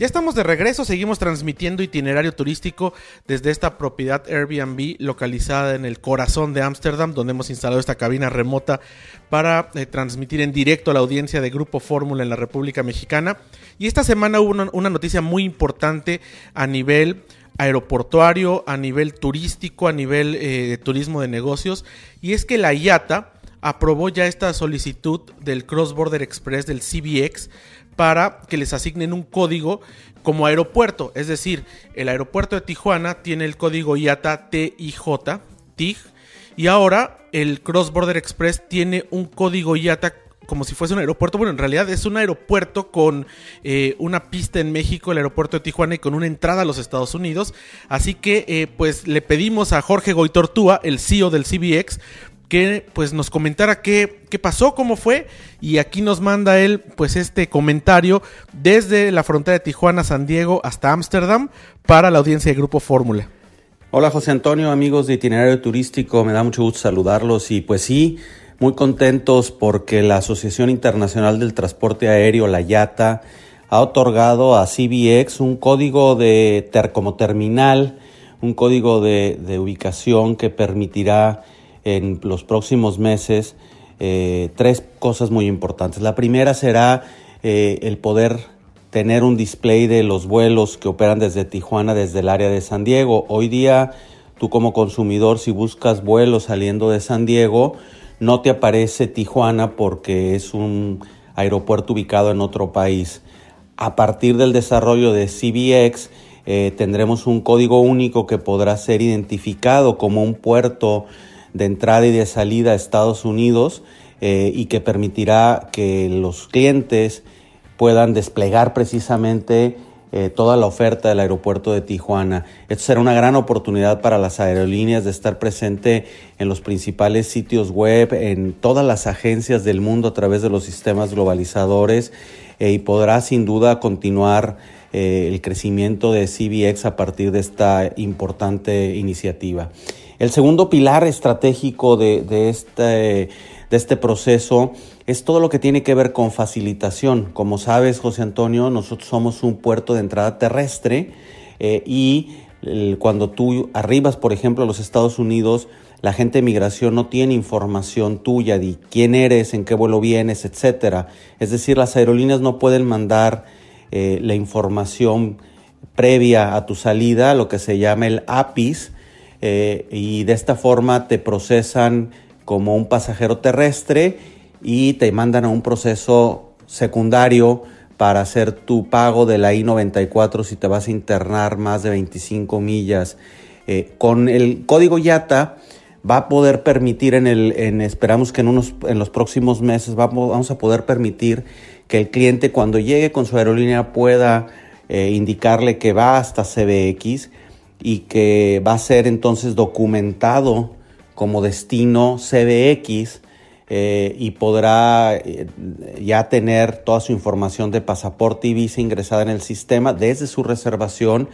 Ya estamos de regreso, seguimos transmitiendo itinerario turístico desde esta propiedad Airbnb localizada en el corazón de Ámsterdam, donde hemos instalado esta cabina remota para eh, transmitir en directo a la audiencia de Grupo Fórmula en la República Mexicana. Y esta semana hubo una, noticia muy importante a nivel aeroportuario, a nivel turístico, a nivel eh, de turismo de negocios, y es que la IATA aprobó ya esta solicitud del Cross Border Express del CBX para que les asignen un código como aeropuerto. Es decir, el aeropuerto de Tijuana tiene el código IATA TIJ, TIG, y ahora el Cross Border Express tiene un código IATA como si fuese un aeropuerto. Bueno, en realidad es un aeropuerto con eh, una pista en México, el aeropuerto de Tijuana, y con una entrada a los Estados Unidos. Así que, eh, pues, le pedimos a Jorge Goitortúa, el CEO del CBX, que pues nos comentara qué, qué pasó, cómo fue y aquí nos manda él pues este comentario desde la frontera de Tijuana, San Diego hasta Ámsterdam para la audiencia de Grupo Fórmula. Hola José Antonio, amigos de Itinerario Turístico, me da mucho gusto saludarlos y pues sí, muy contentos porque la Asociación Internacional del Transporte Aéreo, la IATA, ha otorgado a CBX un código de ter como terminal, un código de, de ubicación que permitirá en los próximos meses eh, tres cosas muy importantes. La primera será eh, el poder tener un display de los vuelos que operan desde Tijuana, desde el área de San Diego. Hoy día, tú como consumidor, si buscas vuelos saliendo de San Diego, no te aparece Tijuana porque es un aeropuerto ubicado en otro país. A partir del desarrollo de CBX, eh, tendremos un código único que podrá ser identificado como un puerto de entrada y de salida a Estados Unidos eh, y que permitirá que los clientes puedan desplegar precisamente eh, toda la oferta del aeropuerto de Tijuana. Esto será una gran oportunidad para las aerolíneas de estar presente en los principales sitios web, en todas las agencias del mundo a través de los sistemas globalizadores eh, y podrá sin duda continuar el crecimiento de CBX a partir de esta importante iniciativa. El segundo pilar estratégico de, este, de este proceso es todo lo que tiene que ver con facilitación. Como sabes, José Antonio, nosotros somos un puerto de entrada terrestre eh, y cuando tú arribas, por ejemplo, a los Estados Unidos, la gente de migración no tiene información tuya de quién eres, en qué vuelo vienes, etcétera. Es decir, las aerolíneas no pueden mandar eh, la información previa a tu salida, lo que se llama el APIS, eh, y de esta forma te procesan como un pasajero terrestre y te mandan a un proceso secundario para hacer tu pago de la I-94 si te vas a internar más de 25 millas. Eh, con el código YATA va a poder permitir en el, en, esperamos que en, unos, en los próximos meses vamos, a poder permitir que el cliente cuando llegue con su aerolínea pueda eh, indicarle que va hasta CBX y que va a ser entonces documentado como destino CBX eh, y podrá eh, ya tener toda su información de pasaporte y visa ingresada en el sistema desde su reservación,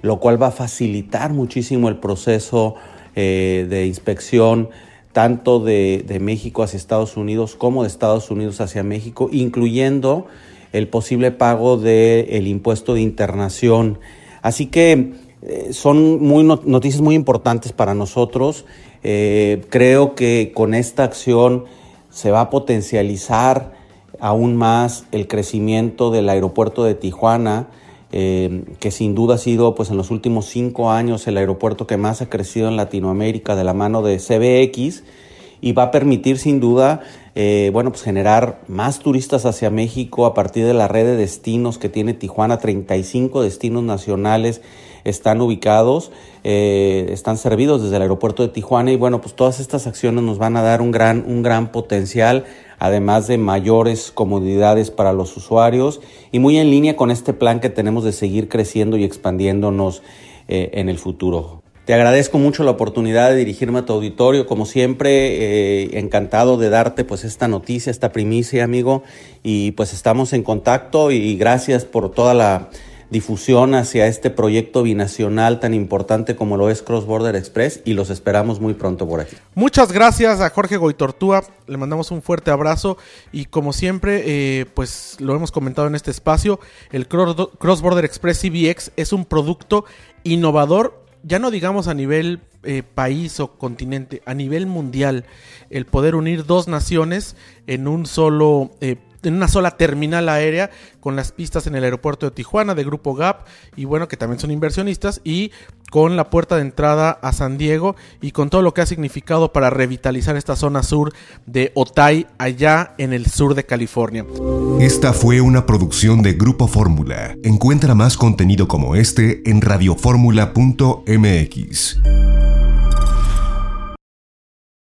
lo cual va a facilitar muchísimo el proceso eh, de inspección tanto de, de, México hacia Estados Unidos como de Estados Unidos hacia México, incluyendo el posible pago del el impuesto de internación. Así que eh, son muy noticias muy importantes para nosotros. Eh, creo que con esta acción se va a potencializar aún más el crecimiento del aeropuerto de Tijuana, eh, que sin duda ha sido pues en los últimos cinco años el aeropuerto que más ha crecido en Latinoamérica de la mano de CBX y va a permitir sin duda bueno, pues generar más turistas hacia México a partir de la red de destinos que tiene Tijuana, 35 destinos nacionales están ubicados, eh, están servidos desde el aeropuerto de Tijuana y bueno, pues todas estas acciones nos van a dar un gran, un gran potencial, además de mayores comodidades para los usuarios y muy en línea con este plan que tenemos de seguir creciendo y expandiéndonos eh, en el futuro. Te agradezco mucho la oportunidad de dirigirme a tu auditorio, como siempre, eh, encantado de darte pues esta noticia, esta primicia, amigo, y pues estamos en contacto y gracias por toda la difusión hacia este proyecto binacional tan importante como lo es Cross Border Express y los esperamos muy pronto por aquí. Muchas gracias a Jorge Goitortúa, le mandamos un fuerte abrazo y como siempre, eh, pues lo hemos comentado en este espacio, el Cross Border Express CBX es un producto innovador ya no digamos a nivel eh, país o continente, a nivel mundial, el poder unir dos naciones en un solo eh, en una sola terminal aérea con las pistas en el aeropuerto de Tijuana de Grupo GAP y bueno que también son inversionistas y con la puerta de entrada a San Diego y con todo lo que ha significado para revitalizar esta zona sur de Otay allá en el sur de California. Esta fue una producción de Grupo Fórmula. Encuentra más contenido como este en radioformula.mx.